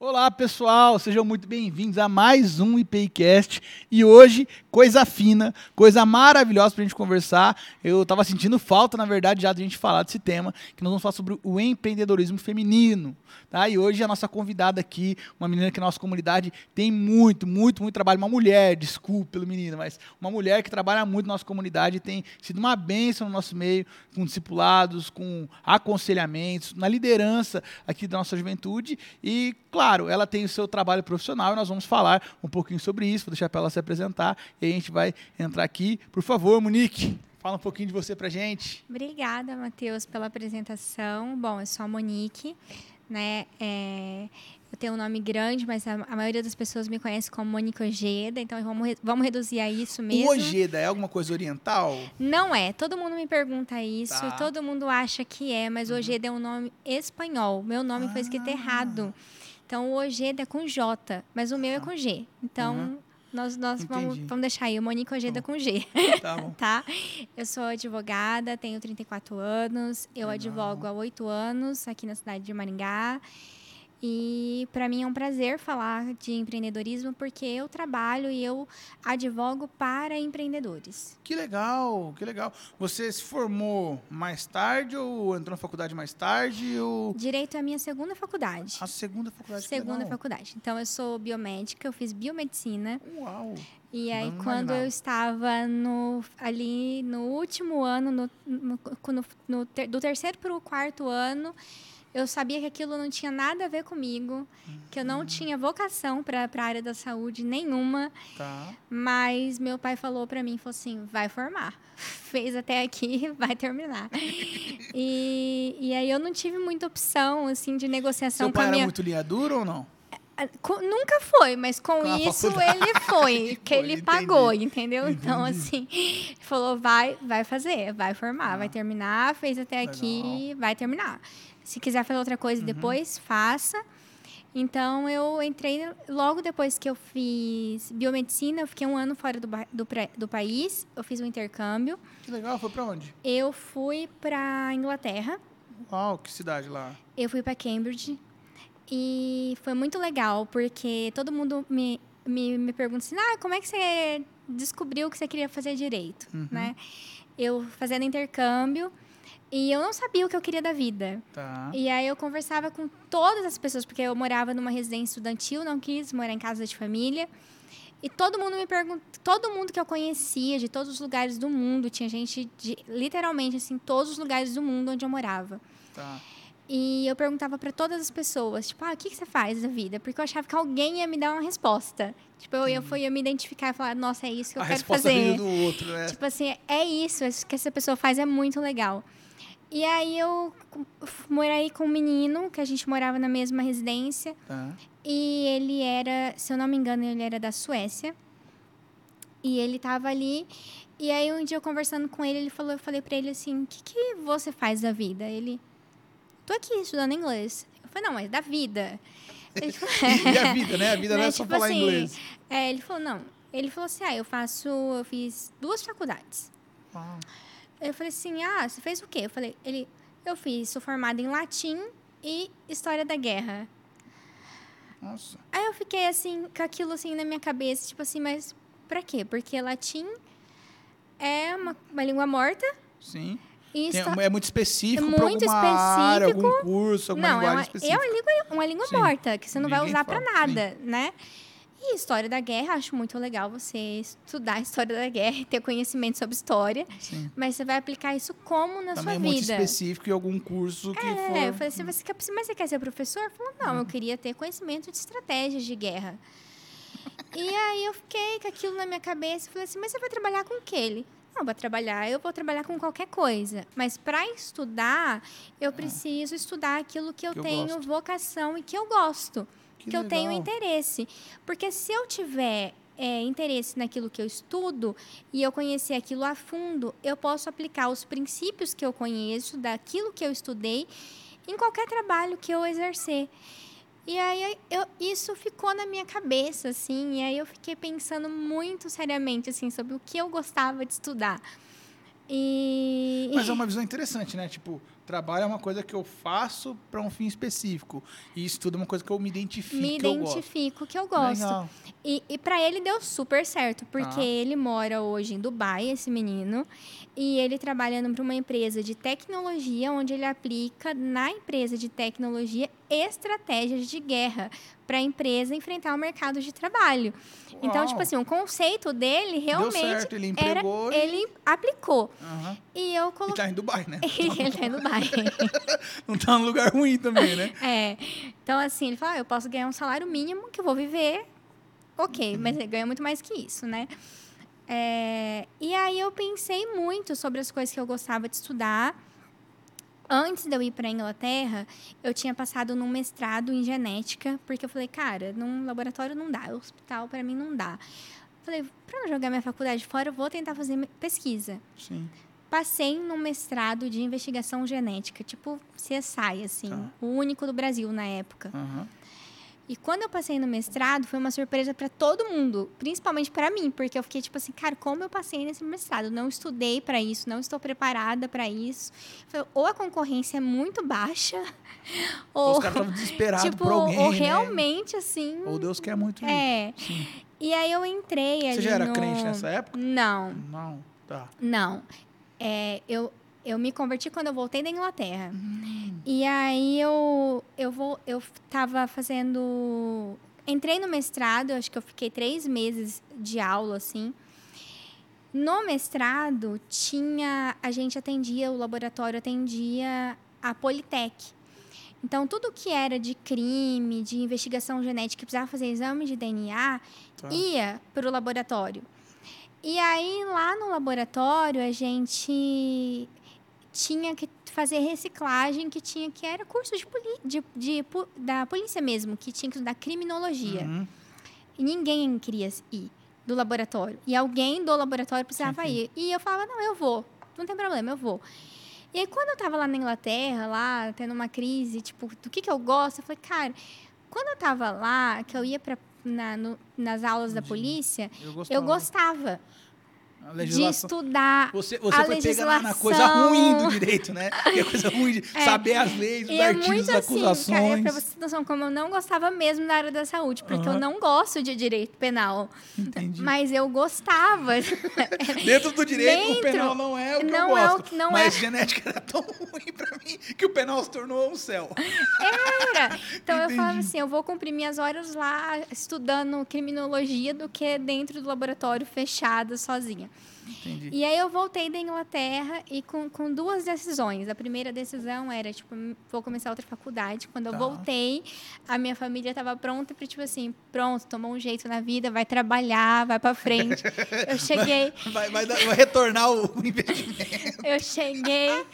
Olá pessoal, sejam muito bem-vindos a mais um IPIcast e hoje coisa fina, coisa maravilhosa para a gente conversar. Eu estava sentindo falta, na verdade, já de a gente falar desse tema, que nós vamos falar sobre o empreendedorismo feminino. Tá? E hoje a nossa convidada aqui, uma menina que na nossa comunidade tem muito, muito, muito trabalho, uma mulher, desculpe pelo menino, mas uma mulher que trabalha muito na nossa comunidade tem sido uma bênção no nosso meio, com discipulados, com aconselhamentos, na liderança aqui da nossa juventude e, claro, claro, ela tem o seu trabalho profissional e nós vamos falar um pouquinho sobre isso. Vou deixar para ela se apresentar e a gente vai entrar aqui. Por favor, Monique, fala um pouquinho de você para gente. Obrigada, Matheus, pela apresentação. Bom, eu sou a Monique, né? É, eu tenho um nome grande, mas a, a, maioria das pessoas me conhece como Monique Ojeda, então vamos, vamos reduzir a isso mesmo. O Ojeda é alguma coisa oriental? Não é. Todo mundo me pergunta isso, tá. todo mundo acha que é, mas uhum. Ojeda é um nome espanhol. Meu nome ah. foi escrito errado. Então, o Ojeda é com J, mas o meu é com G. Então, uhum. nós, nós vamos, vamos deixar aí o Monique Ojeda com G. Tá, bom. tá? Eu sou advogada, tenho 34 anos. Eu Legal. advogo há oito anos aqui na cidade de Maringá. E para mim é um prazer falar de empreendedorismo porque eu trabalho e eu advogo para empreendedores. Que legal, que legal. Você se formou mais tarde ou entrou na faculdade mais tarde? Ou... Direito é a minha segunda faculdade. A segunda faculdade. Segunda faculdade. Então eu sou biomédica, eu fiz biomedicina. Uau. E aí, Não quando eu estava no, ali no último ano, no, no, no, ter, do terceiro para o quarto ano, eu sabia que aquilo não tinha nada a ver comigo, que eu não tinha vocação para a área da saúde nenhuma. Tá. Mas meu pai falou para mim, falou assim, vai formar. Fez até aqui, vai terminar. e, e aí eu não tive muita opção, assim, de negociação Seu com a minha... era muito linha ou não? Nunca foi, mas com, com isso ele foi, que ele pagou, entendeu? Entendi. Então, assim, falou, vai, vai fazer, vai formar, vai terminar, fez até Legal. aqui, vai terminar. Se quiser fazer outra coisa uhum. depois, faça. Então, eu entrei logo depois que eu fiz biomedicina. Eu fiquei um ano fora do, do, do país. Eu fiz um intercâmbio. Que legal. Foi para onde? Eu fui para Inglaterra. Uau, que cidade lá? Eu fui para Cambridge. E foi muito legal, porque todo mundo me, me, me pergunta assim, ah, como é que você descobriu que você queria fazer direito, uhum. né? Eu fazendo intercâmbio... E eu não sabia o que eu queria da vida. Tá. E aí eu conversava com todas as pessoas, porque eu morava numa residência estudantil, não quis morar em casa de família. E todo mundo me pergunta, todo mundo que eu conhecia de todos os lugares do mundo, tinha gente de literalmente assim, todos os lugares do mundo onde eu morava. Tá. E eu perguntava para todas as pessoas, tipo, ah, o que, que você faz da vida? Porque eu achava que alguém ia me dar uma resposta. Tipo, eu eu ia me identificar e falar, nossa, é isso que eu a quero fazer. Do outro, né? Tipo assim, é isso, isso que essa pessoa faz é muito legal. E aí eu morei com um menino, que a gente morava na mesma residência. Tá. E ele era, se eu não me engano, ele era da Suécia. E ele tava ali. E aí um dia eu conversando com ele, ele falou, eu falei para ele assim: "O que que você faz da vida?" Ele: "Tô aqui estudando inglês." Eu falei: "Não, mas da vida." Ele e a vida, né? A vida não é só tipo falar assim, inglês. É, ele falou: "Não." Ele falou assim: "Ah, eu faço, eu fiz duas faculdades." Ah. Eu falei assim: ah, você fez o quê? Eu falei: ele, eu fiz, sou formada em latim e história da guerra. Nossa. Aí eu fiquei assim, com aquilo assim na minha cabeça, tipo assim, mas pra quê? Porque latim é uma, uma língua morta. Sim. Tem, é muito específico é muito específico. área, algum curso, alguma não, é uma, específica. É uma língua, uma língua morta, que você não Ninguém vai usar para nada, sim. né? E história da guerra, acho muito legal você estudar a história da guerra e ter conhecimento sobre história. Sim. Mas você vai aplicar isso como na Também sua é vida. muito específico em algum curso que é, for... eu falei assim, você quer, mas você quer ser professor? Eu falei, não, uhum. eu queria ter conhecimento de estratégias de guerra. e aí eu fiquei com aquilo na minha cabeça e falei assim, mas você vai trabalhar com o que ele? Não, para trabalhar, eu vou trabalhar com qualquer coisa. Mas para estudar, eu é. preciso estudar aquilo que eu que tenho vocação e que eu gosto que, que eu tenho interesse. Porque se eu tiver é, interesse naquilo que eu estudo e eu conhecer aquilo a fundo, eu posso aplicar os princípios que eu conheço, daquilo que eu estudei, em qualquer trabalho que eu exercer. E aí eu, isso ficou na minha cabeça, assim, e aí eu fiquei pensando muito seriamente, assim, sobre o que eu gostava de estudar. E... Mas é uma visão interessante, né? Tipo, trabalho é uma coisa que eu faço para um fim específico. E estudo é uma coisa que eu me identifico. Me que eu gosto. identifico que eu gosto. E, e para ele deu super certo, porque Tá. ele mora hoje em Dubai, esse menino, e ele trabalha para uma empresa de tecnologia, onde ele aplica na empresa de tecnologia estratégias de guerra para a empresa enfrentar o mercado de trabalho. Então, Uau. tipo assim, o conceito dele realmente Deu certo, ele era empregou e- ele aplicou. Aham. E eu E coloquei tá em Dubai, né? ele tá em Dubai. Não tá num lugar ruim também, né? É. Então, assim, ele fala, ah, eu posso ganhar um salário mínimo que eu vou viver. Ok, mas ele ganha muito mais que isso, né? É, e aí eu pensei muito sobre as coisas que eu gostava de estudar. Antes de eu ir para a Inglaterra, eu tinha passado num mestrado em genética, porque eu falei, cara, num laboratório não dá, hospital para mim não dá. Falei, para não jogar minha faculdade fora, eu vou tentar fazer pesquisa Sim. passei num mestrado de investigação genética, tipo CSI, assim, Tá. o único do Brasil na época. Aham. E quando eu passei no mestrado, foi uma surpresa para todo mundo, principalmente para mim, porque eu fiquei tipo assim, cara, como eu passei nesse mestrado? Não estudei para isso, não estou preparada para isso. Falei, ou a concorrência é muito baixa, ou Os caras estavam desesperados tipo, por alguém, ou né? realmente assim, Ou Deus quer muito isso. é. Sim. E aí eu entrei Você já era no... crente nessa época? Não. Não. Tá. Não. É, eu, eu me converti quando eu voltei da Inglaterra. Hum. E aí eu, eu, vou, eu tava fazendo. Entrei no mestrado, acho que eu fiquei três meses de aula, assim. No mestrado, tinha. A gente atendia, o laboratório atendia a Politec. Então, tudo que era de crime, de investigação genética, que precisava fazer exame de DNA, Tá. ia para o laboratório. E aí, lá no laboratório, a gente tinha que fazer reciclagem, que tinha que era curso de, poli- de, de da polícia mesmo, que tinha que estudar criminologia. Uhum. E ninguém queria ir do laboratório. E alguém do laboratório precisava Sim, sim. ir. E eu falava, não, eu vou. Não tem problema, eu vou. E aí, quando eu tava lá na Inglaterra, lá, tendo uma crise, tipo, do que que eu gosto? Eu falei, cara, quando eu tava lá, que eu ia pra, na, no- nas aulas da De- polícia, Eu gostava. eu gostava de legislação. estudar Você, você a foi pega na, na legislação. coisa ruim do direito, né? Que é coisa ruim de É. saber as leis, os E é artigos, muito as assim, acusações. cara, é pra você ter noção, como eu não gostava mesmo da área da saúde, porque eu não gosto de direito penal. Entendi. Mas eu gostava. Dentro do direito, o Dentro, penal não é o que não eu é o gosto. que- não mas é. genética era tão ruim pra mim que o penal se tornou um céu. Era. Então eu falava Entendi. assim, eu vou cumprir minhas horas lá estudando criminologia do que dentro do laboratório fechada sozinha. Entendi. E aí eu voltei da Inglaterra e com, com duas decisões. A primeira decisão era, tipo, vou começar outra faculdade. Quando eu Tá. voltei, a minha família estava pronta para, tipo assim, pronto, tomou um jeito na vida, vai trabalhar, vai para frente. Eu cheguei, Vai, vai, dar- vai retornar o investimento. eu cheguei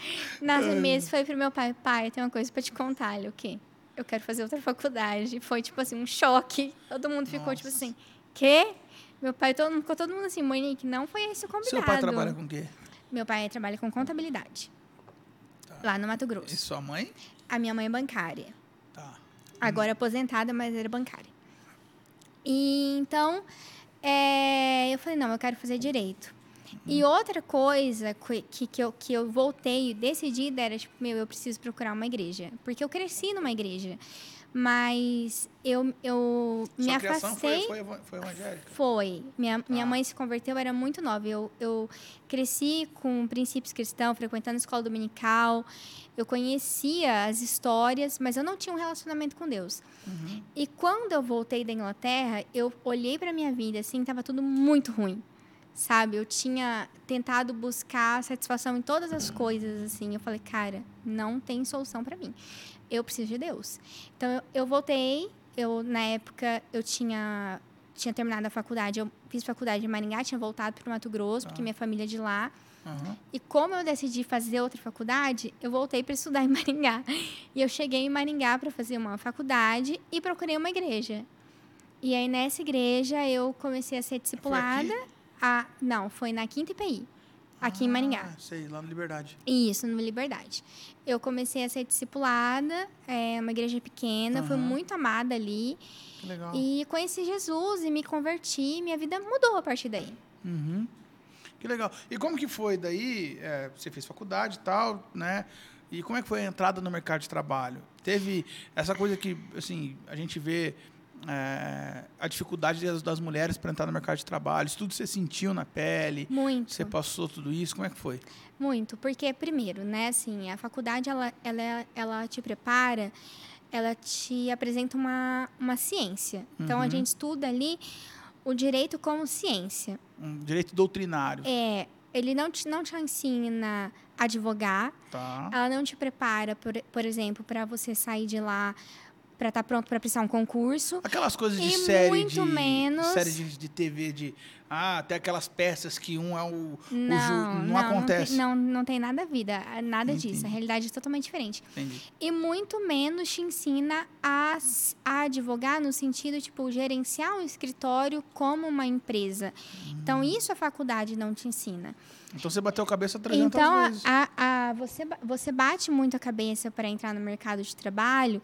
nas meses, falei pro meu pai, pai, tem uma coisa para te contar, ele, o quê? Eu quero fazer outra faculdade. Foi, tipo assim, um choque. Todo mundo ficou, tipo Nossa. assim, quê? Meu pai, todo, ficou todo mundo assim, Monique, não foi esse o combinado. Seu pai trabalha com o quê? Meu pai trabalha com contabilidade. Tá. Lá no Mato E Grosso. sua mãe? A minha mãe é bancária. Tá. Agora aposentada, mas era bancária. E então, é, eu falei, não, eu quero fazer direito. E outra coisa que, que, que eu, que eu voltei decidida era, tipo, meu, eu preciso procurar uma igreja. Porque eu cresci numa igreja. Mas eu, eu me Sua criação afastei. foi, foi, foi evangélica? Foi. Minha, minha Ah. mãe se converteu, eu era muito nova. Eu, eu cresci com princípios cristãos, frequentando a escola dominical. Eu conhecia as histórias, mas eu não tinha um relacionamento com Deus. Uhum. E quando eu voltei da Inglaterra, eu olhei para minha vida assim, estava tudo muito ruim. Sabe? Eu tinha tentado buscar satisfação em todas as coisas assim. Eu falei, cara, não tem solução para mim. Eu preciso de Deus. Então eu, eu voltei, eu na época eu tinha tinha terminado a faculdade, eu fiz faculdade em Maringá, tinha voltado para o Mato Grosso, porque Ah. minha família é de lá. Uhum. E como eu decidi fazer outra faculdade, eu voltei para estudar em Maringá. E eu cheguei em Maringá para fazer uma faculdade e procurei uma igreja. E aí nessa igreja eu comecei a ser discipulada. A, não, foi na Quinta IPI, aqui em Maringá. Ah, sei, lá no Liberdade. Isso, no Liberdade. Eu comecei a ser discipulada, é uma igreja pequena, fui Aham. muito amada ali. Que legal. E conheci Jesus e me converti, minha vida mudou a partir daí. Uhum. Que legal. E como que foi daí? é, você fez faculdade e tal, né? E como é que foi a entrada no mercado de trabalho? Teve essa coisa que, assim, a gente vê é, a dificuldade das, das mulheres para entrar no mercado de trabalho. Isso tudo você sentiu na pele? Muito. Você passou tudo isso? Como é que foi? Muito, porque primeiro, né, assim, a faculdade ela, ela, ela te prepara, ela te apresenta uma, uma ciência. Então a Uhum. gente estuda ali o direito como ciência. Um direito doutrinário, É, ele não te, não te ensina a advogar, tá? ela não te prepara, por, por exemplo, para você sair de lá para estar pronto para prestar um concurso. Aquelas coisas de série muito de menos- série de, de TV de ah, até aquelas peças que um é o, o ju- Não, não, não, acontece. Não tem, não, não tem nada a vida, nada disso. Entendi. A realidade é totalmente diferente. Entendi. E muito menos te ensina a, a advogar no sentido, tipo, gerenciar um escritório como uma empresa. Então, Hum. isso a faculdade não te ensina. Então você bateu a cabeça 300 Então, vezes. a- a- você, você bate muito a cabeça para entrar no mercado de trabalho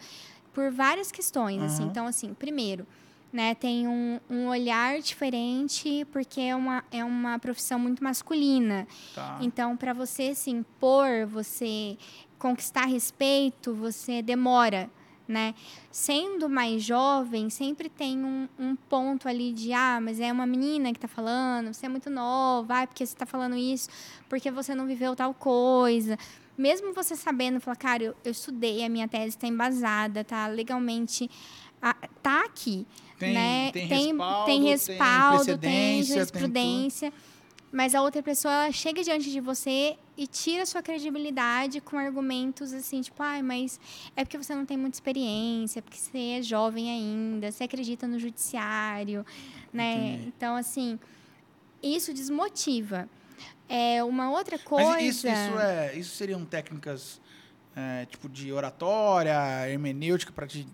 por várias questões. Assim. Aham. Então, assim, primeiro, né, tem um, um olhar diferente, porque é uma, é uma profissão muito masculina. Tá. Então, para você se impor, você conquistar respeito, você demora, né? Sendo mais jovem, sempre tem um, um ponto ali de, ah, mas é uma menina que tá falando, você é muito nova, ah, porque você tá falando isso, porque você não viveu tal coisa. Mesmo você sabendo, falar, cara, eu, eu estudei, a minha tese está embasada, tá legalmente, ah, tá aqui Tem, né? tem, tem, respaldo, tem respaldo, tem tudo. jurisprudência, mas a outra pessoa ela chega diante de você e tira sua credibilidade com argumentos assim, tipo, ai, mas é porque você não tem muita experiência, é porque você é jovem ainda, você acredita no judiciário, né? Entendi. Então, assim, isso desmotiva. É uma outra coisa. Mas isso, isso, é, isso seriam técnicas é, tipo de oratória, hermenêutica, para te,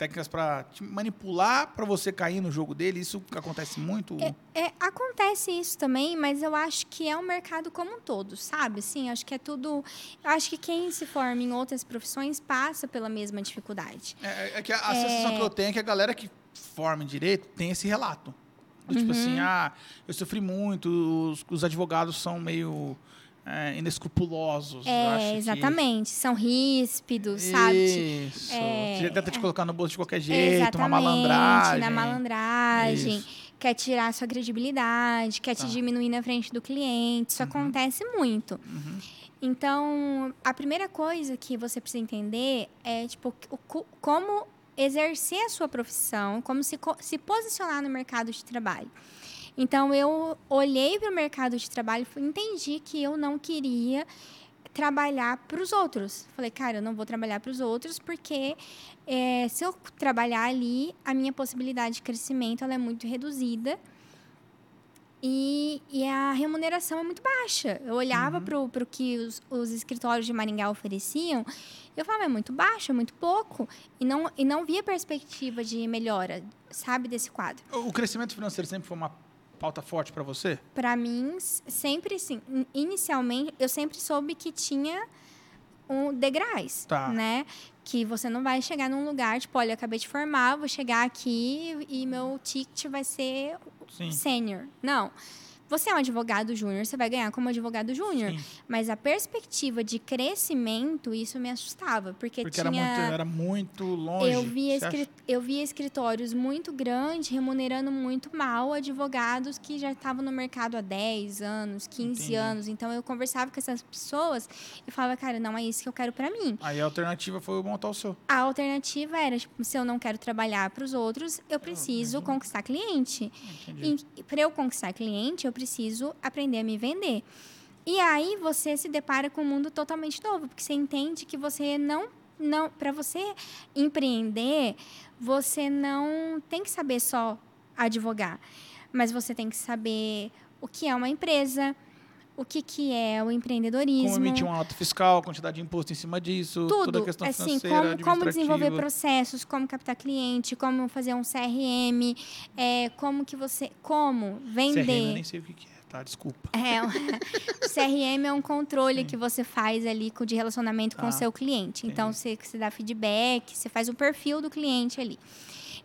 técnicas para te manipular para você cair no jogo dele? Isso acontece muito? É, acontece isso também, mas eu acho que é um mercado como um todo, sabe? Sim, acho que é tudo. Eu acho que quem se forma em outras profissões passa pela mesma dificuldade. É, é que a, a sensação que eu tenho é que a galera que forma em direito tem esse relato. Do Tipo assim, Uhum. ah, eu sofri muito, os, os advogados são meio é, inescrupulosos. eu acho É, que- exatamente. São ríspidos, sabe? Isso. É, tenta te colocar no bolso de qualquer jeito, Exatamente, uma malandragem. na malandragem. Isso. Quer tirar a sua credibilidade, quer Tá. te diminuir na frente do cliente. Isso acontece muito. Uhum. Então, a primeira coisa que você precisa entender é, tipo, o co- como exercer a sua profissão, como se, se posicionar no mercado de trabalho. Então, eu olhei para o mercado de trabalho e entendi que eu não queria trabalhar para os outros. Falei, cara, eu não vou trabalhar para os outros porque eh, se eu trabalhar ali, a minha possibilidade de crescimento ela é muito reduzida e, e a remuneração é muito baixa. Eu olhava Uhum. para o que os, os escritórios de Maringá ofereciam, eu falava, é muito baixo, é muito pouco, e não, e não via perspectiva de melhora, sabe, desse quadro. O crescimento financeiro sempre foi uma pauta forte para você? Para mim, sempre sim. In- Inicialmente, eu sempre soube que tinha um degraus, Tá. né? Que você não vai chegar num lugar, tipo, olha, eu acabei de formar, vou chegar aqui e meu ticket vai ser sênior. Não. Você é um advogado júnior, você vai ganhar como advogado júnior. Mas a perspectiva de crescimento, isso me assustava. Porque, Porque era tinha... muito, era muito longe. Eu via, Você acha? escri- eu via escritórios muito grandes remunerando muito mal advogados que já estavam no mercado há 10 anos, 15 Entendi. anos. Então eu conversava com essas pessoas e falava, cara, não é isso que eu quero para mim. Aí a alternativa foi montar o seu. A alternativa era, tipo, se eu não quero trabalhar para os outros, eu preciso conquistar cliente. Entendi. E para eu conquistar cliente, eu preciso aprender a me vender. E aí você se depara com um mundo totalmente novo, porque você entende que você não não para você empreender, você não tem que saber só advogar, mas você tem que saber o que é uma empresa, o que que é o empreendedorismo. Como emitir uma nota fiscal, quantidade de imposto em cima disso, toda tudo, a questão assim, financeira, como, como desenvolver processos, como captar cliente, como fazer um CRM, é, como que você, como CRM, eu vender. nem sei o que que é, tá? Desculpa. É, o CRM é um controle que você faz ali de relacionamento com o seu cliente. Então, você, você dá feedback, você faz o perfil do cliente ali.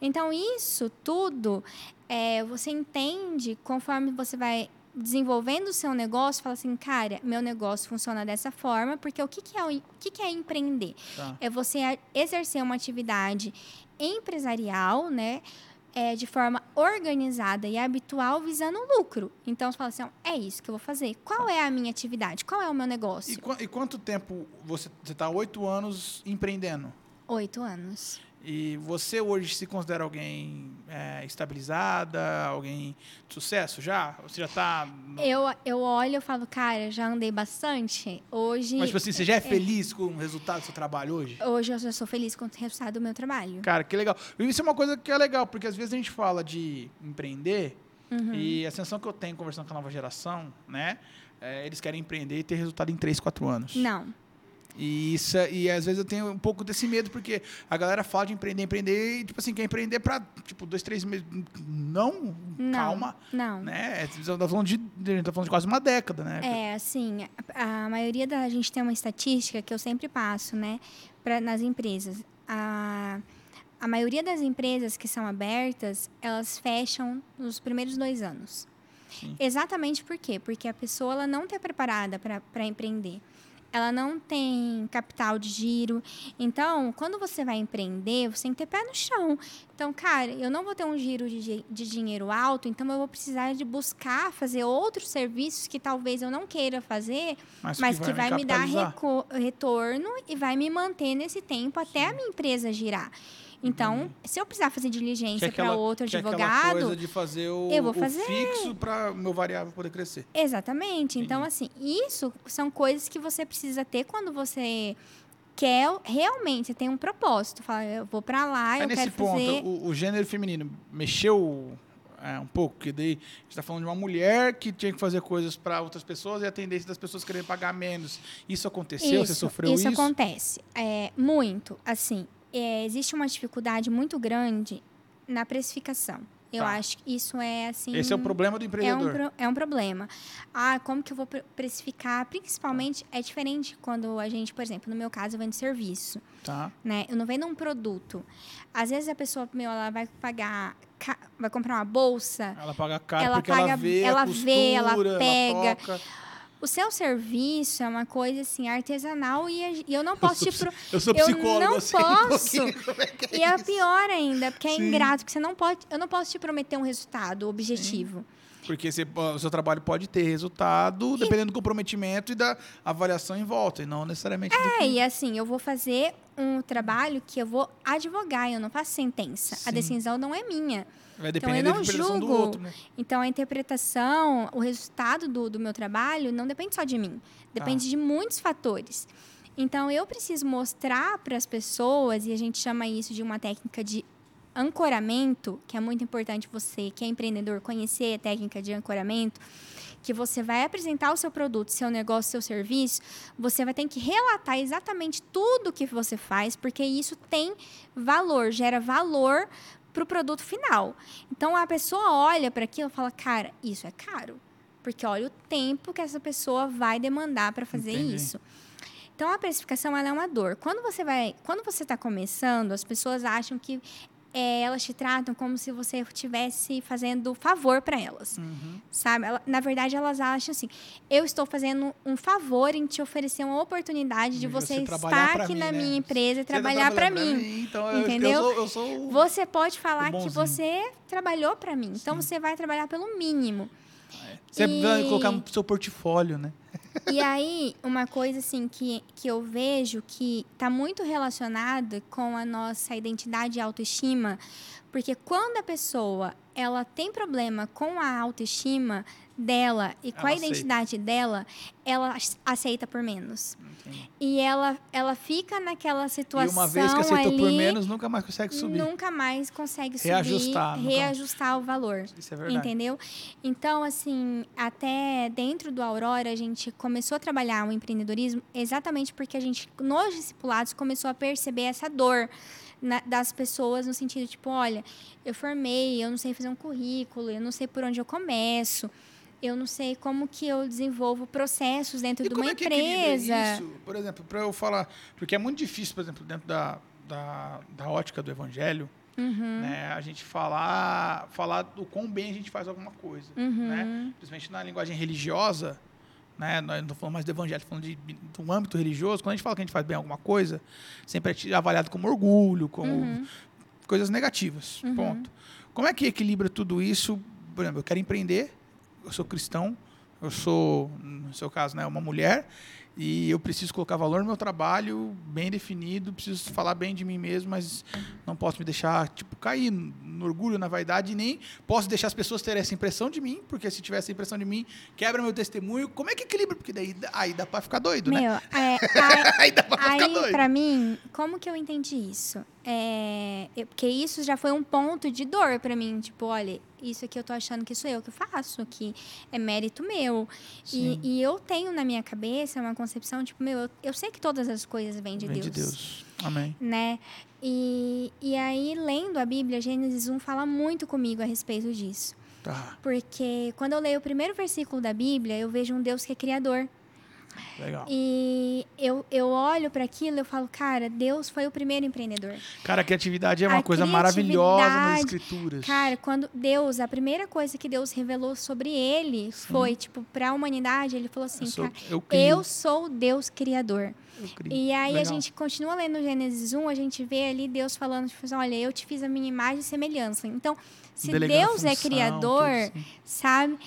Então, isso tudo, é, você entende conforme você vai desenvolvendo o seu negócio, fala assim, cara, meu negócio funciona dessa forma, porque o que, que, é, o, o que, que é empreender? Tá. É você exercer uma atividade empresarial, né? É, de forma organizada e habitual, visando lucro. Então, você fala assim, é isso que eu vou fazer. Qual é a minha atividade? Qual é o meu negócio? E, qua- e quanto tempo você está oito anos empreendendo? Oito anos. E você hoje se considera alguém é, estabilizada, alguém de sucesso já? Você já está. Eu, eu olho e falo, cara, já andei bastante. Hoje, Mas tipo assim, você já é feliz com o resultado do seu trabalho hoje? hoje eu já sou feliz com o resultado do meu trabalho. Cara, que legal. E Isso é uma coisa que é legal, porque às vezes a gente fala de empreender Uhum. e a sensação que eu tenho conversando com a nova geração, né? é, eles querem empreender e ter resultado em 3, 4 anos. Não. E, isso, é- e às vezes eu tenho um pouco desse medo, porque a galera fala de empreender, empreender, e tipo assim, quer empreender pra, tipo, dois, três meses. Não, Não. calma. Não. Né? A gente tá falando de, a gente tá falando de quase uma década, né? É, assim, a, a maioria da a gente tem uma estatística que eu sempre passo, né, pra, nas empresas. A, a maioria das empresas que são abertas, elas fecham nos primeiros dois anos. Sim. Exatamente por quê? Porque a pessoa ela não está preparada para empreender. Ela não tem capital de giro. Então, quando você vai empreender, você tem que ter pé no chão. Então, cara, eu não vou ter um giro de, de dinheiro alto, então eu vou precisar de buscar fazer outros serviços que talvez eu não queira fazer, Mas, mas que vai me dar capitalizar. reco- retorno e vai me manter nesse tempo até a minha empresa girar. Então, se eu precisar fazer Que é diligência para outro que é advogado, coisa de fazer o, eu vou o fazer. fixo para meu variável poder crescer. Exatamente. Então, assim, isso são coisas que você precisa ter quando você quer realmente, você tem um propósito. Fala, eu vou pra lá, Aí eu quero ponto, fazer. o, o gênero feminino mexeu é, um pouco, porque daí a gente está falando de uma mulher que tinha que fazer coisas para outras pessoas e a tendência das pessoas quererem pagar menos. Isso aconteceu? você sofreu isso? isso acontece. É, muito. Assim, é, existe uma dificuldade muito grande na precificação. Eu Tá. acho que isso é assim. Esse é o problema do É um, empreendedor. pro- é um problema. Ah, como que eu vou pre- precificar? Principalmente, é diferente quando a gente, por exemplo, no meu caso, eu vendo serviço Tá? né? Eu não vendo um produto. Às vezes a pessoa, meu, ela vai pagar, vai comprar uma bolsa. Ela paga caro Ela porque ela paga- vê, ela a vê, ela costura, pega. toca. O seu serviço é uma coisa assim artesanal e, a- e eu não posso eu te pro... eu sou eu não eu sei um posso. é que é E é pior ainda, porque é Sim. ingrato, porque você não pode, eu não posso te prometer um resultado objetivo. Porque você- o seu trabalho pode ter resultado dependendo do comprometimento e da avaliação em volta, e não necessariamente É, que... e assim, eu vou fazer um trabalho que eu vou advogar, eu não faço sentença. Sim. A decisão não é minha. Vai Então, depender eu da não interpretação do julgo. outro, né? Então, a interpretação, o resultado do, do meu trabalho não depende só de mim. Depende de muitos fatores. Então, eu preciso mostrar para as pessoas, e a gente chama isso de uma técnica de ancoramento, que é muito importante você, que é empreendedor, conhecer a técnica de ancoramento, que você vai apresentar o seu produto, seu negócio, seu serviço, você vai ter que relatar exatamente tudo que você faz, porque isso tem valor, gera valor para o produto final. Então a pessoa olha para aquilo e fala, cara, isso é caro. Porque olha o tempo que essa pessoa vai demandar para fazer Entendi. isso. Então a precificação é uma dor. Quando você vai, quando você está começando, as pessoas acham que é, elas te tratam como se você estivesse fazendo favor para elas, Uhum. sabe? Ela- na verdade, elas acham assim: eu estou fazendo um favor em te oferecer uma oportunidade de você, trabalhar estar aqui mim, na né? minha empresa e Você tá trabalhar para mim. então eu- entendeu? Eu sou, eu sou o- Você pode falar que você trabalhou para mim. Então Sim. você vai trabalhar pelo mínimo. Você E- vai colocar no seu portfólio, né? E aí, uma coisa assim que, que eu vejo que está muito relacionada com a nossa identidade e autoestima, porque quando a pessoa ela tem problema com a autoestima dela e com Ela a aceita. identidade dela, ela ace- aceita por menos. Entendi. E ela, ela fica naquela E situação uma vez que aceitou ali, por menos, nunca mais consegue subir. nunca mais consegue subir, Reajustar, nunca- reajustar o valor. Isso é verdade. Entendeu? Então, assim, até dentro do Aurora, a gente começou a trabalhar o empreendedorismo exatamente porque a gente, nos discipulados, começou a perceber essa dor na- das pessoas no sentido, tipo, olha, eu formei, eu não sei fazer um currículo, eu não sei por onde eu começo, eu não sei como que eu desenvolvo processos dentro E de uma é que equilibra empresa. isso? Por exemplo, para eu falar, porque é muito difícil, por exemplo, dentro da, da, da ótica do evangelho, Uhum. Né? A gente falar, falar do quão bem a gente faz alguma coisa. Uhum. Né? Principalmente na linguagem religiosa, né? Nós não estou falando mais do evangelho, falando de, do âmbito religioso. Quando a gente fala que a gente faz bem alguma coisa, sempre é avaliado como orgulho, como Uhum. coisas negativas. Uhum. Ponto. Como é que equilibra tudo isso? Por exemplo, eu quero empreender, eu sou cristão, eu sou, no seu caso, né, uma mulher, e eu preciso colocar valor no meu trabalho, bem definido, preciso falar bem de mim mesmo, mas não posso me deixar tipo cair no orgulho, na vaidade, nem posso deixar as pessoas terem essa impressão de mim, porque se tiver essa impressão de mim, quebra meu testemunho. Como é que equilibra? Porque daí aí dá para ficar doido, né? Meu, é, a- Aí dá para ficar Aí, doido. pra mim, como que eu entendi isso? É, eu- porque isso já foi um ponto de dor pra mim. Tipo, olha, isso aqui eu tô achando que sou eu que faço, que é mérito meu. E, e eu tenho na minha cabeça uma concepção, tipo, meu, eu, eu sei que todas as coisas vêm de Vem Deus. de Deus. Amém. Né? E, e aí, lendo a Bíblia, Gênesis 1 fala muito comigo a respeito disso. Tá, Porque quando eu leio o primeiro versículo da Bíblia, eu vejo um Deus que é criador. Legal. E eu, eu olho para aquilo e eu falo, cara, Deus foi o primeiro empreendedor. Cara, a criatividade é uma A coisa maravilhosa nas escrituras. Cara, quando Deus, a primeira coisa que Deus revelou sobre ele foi, tipo, para a humanidade, ele falou assim, eu, sou, cara, eu eu sou Deus criador. E aí a Legal. gente continua lendo Gênesis 1, a gente vê ali Deus falando, tipo, assim, olha, eu te fiz a minha imagem e semelhança. Então, se Delegando Deus é função, criador, tudo assim. sabe?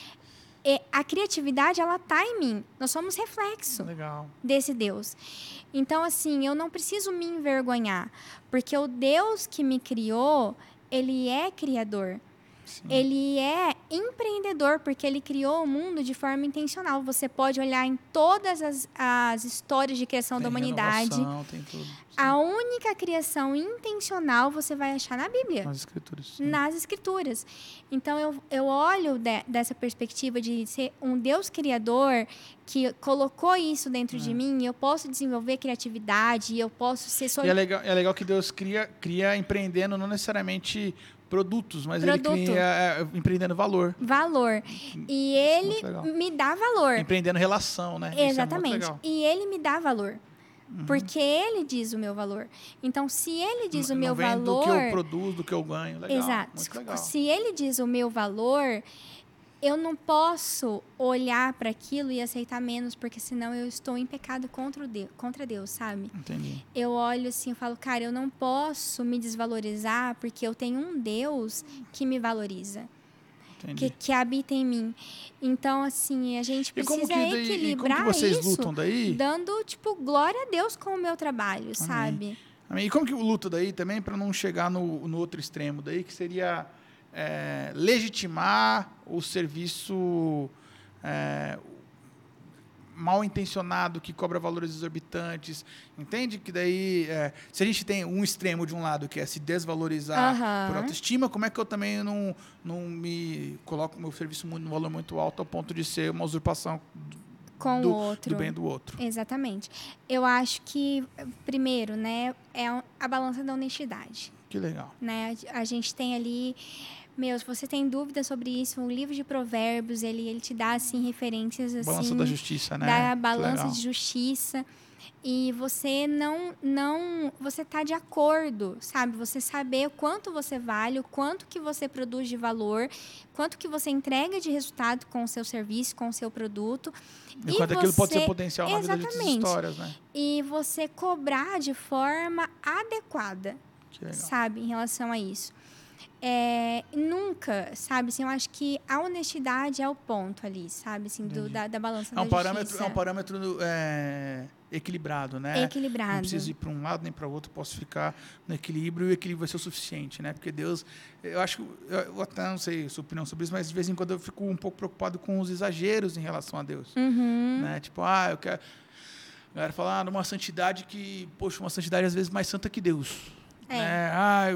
É- a criatividade, ela tá em mim. Nós somos reflexo Legal. desse Deus. Então, assim, eu não preciso me envergonhar, porque o Deus que me criou, ele é criador. Sim. Ele é empreendedor, porque ele criou o mundo de forma intencional. Você pode olhar em todas as, as histórias de criação Tem da humanidade. Tem tudo. Sim. A única criação intencional você vai achar na Bíblia Nas escrituras. sim. nas escrituras. Então eu, eu olho de- dessa perspectiva de ser um Deus criador que colocou isso dentro de mim, eu posso desenvolver criatividade, eu posso ser E é legal, é legal que Deus cria, cria empreendendo não necessariamente produtos, mas Produto. ele cria é, empreendendo valor. valor. E é ele me dá valor. Empreendendo relação, né? É Exatamente. Uhum. e ele me dá valor. Porque ele diz o meu valor. Então, se ele diz o Não meu vem valor. do que eu produzo, do que eu ganho. Legal. Exato. Legal. Se ele diz o meu valor, eu não posso olhar para aquilo e aceitar menos, porque senão eu estou em pecado contra, o Deus, contra Deus, sabe? Entendi. Eu olho assim e falo, cara, eu não posso me desvalorizar porque eu tenho um Deus que me valoriza, Entendi. que, que habita em mim. Então, assim, a gente precisa daí, equilibrar isso lutam daí? dando, tipo, glória a Deus com o meu trabalho, sabe? Amém. E como que luta daí também para não chegar no, no outro extremo daí, que seria é, legitimar o serviço é, mal intencionado que cobra valores exorbitantes. Entende que daí, é, se a gente tem um extremo de um lado que é se desvalorizar Aham. por autoestima, como é que eu também não, não me coloco meu serviço no valor muito alto ao ponto de ser uma usurpação Com do, o outro. do bem do outro? Exatamente. Eu acho que, primeiro, né, é a balança da honestidade. Que legal. Né? A gente tem ali. Meu, se você tem dúvida sobre isso, o livro de Provérbios, ele, ele te dá, assim, referências, assim... Balança da justiça, né? da balança de justiça. E você não, não, você tá de acordo, sabe? Você saber o quanto você vale, o quanto que você produz de valor, quanto que você entrega de resultado com o seu serviço, com o seu produto. E quanto aquilo pode ser você- potencial na vida de Exatamente. histórias, né? E você cobrar de forma adequada, sabe? Em relação a isso. É, nunca, sabe? Assim, eu acho que a honestidade é o ponto ali, sabe? Assim, do, da, da balança É um da parâmetro, justiça. é um parâmetro é, equilibrado, né? Não Equilibrado. preciso ir para um lado nem para o outro, posso ficar no equilíbrio e o equilíbrio vai ser o suficiente, né? Porque Deus, eu acho, eu, eu até não sei a sua opinião sobre isso, mas de vez em quando eu fico um pouco preocupado com os exageros em relação a Deus, Uhum. né? Tipo, ah, eu quero a galera fala ah, numa santidade que, poxa, uma santidade às vezes mais santa que Deus. É. Né? Ah,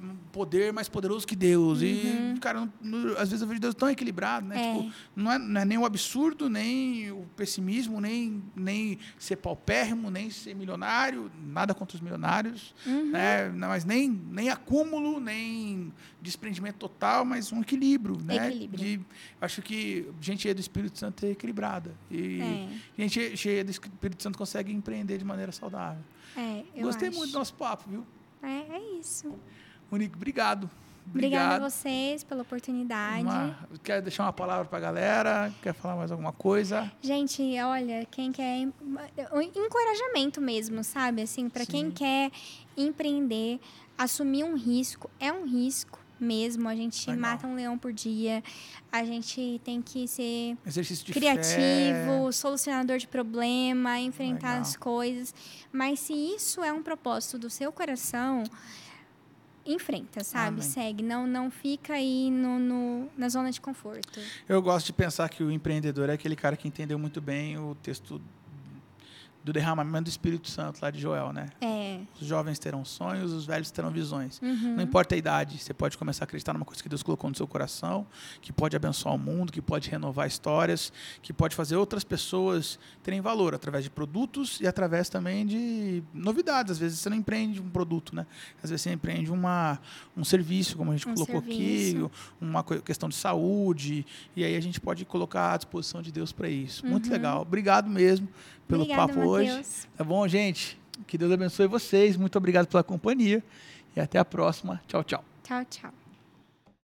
um poder mais poderoso que Deus. Uhum. E, cara, não- às vezes eu vejo Deus tão equilibrado, né? É. Tipo, não é, não é nem o absurdo, nem o pessimismo, nem, nem ser paupérrimo, nem ser milionário, nada contra os milionários, Uhum. né? Mas nem, nem acúmulo, nem desprendimento total, mas um equilíbrio, né? Equilíbrio. De, acho que gente cheia do Espírito Santo é equilibrada. E É. gente cheia do Espírito Santo consegue empreender de maneira saudável. É, Gostei acho. muito do nosso papo, viu? É, é isso. Monique, obrigado. Obrigada Obrigado. a vocês pela oportunidade. Uma- quer deixar uma palavra para a galera? Quer falar mais alguma coisa? Gente, olha, quem quer um encorajamento mesmo, sabe? Assim, para quem quer empreender, assumir um risco, é um risco mesmo. A gente Legal. mata um leão por dia. A gente tem que ser Exercício de criativo, fé. solucionador de problema, enfrentar Legal. as coisas. Mas se isso é um propósito do seu coração, enfrenta, sabe? Amém. Segue. Não, não fica aí no, no- na zona de conforto. Eu gosto de pensar que o empreendedor é aquele cara que entendeu muito bem o texto do derramamento do Espírito Santo lá de Joel, né? É. Os jovens terão sonhos, os velhos terão visões. Uhum. Não importa a idade, você pode começar a acreditar numa coisa que Deus colocou no seu coração, que pode abençoar o mundo, que pode renovar histórias, que pode fazer outras pessoas terem valor através de produtos e através também de novidades. Às vezes você não empreende um produto, né? Às vezes você empreende uma, um serviço, como a gente Um colocou serviço. aqui, uma questão de saúde, e aí a gente pode colocar à disposição de Deus para isso. Muito Uhum. legal. Obrigado mesmo pelo Obrigada, papo hoje. Matheus. Tá bom, gente? Que Deus abençoe vocês. Muito obrigado pela companhia. E até a próxima. Tchau, tchau. Tchau, tchau.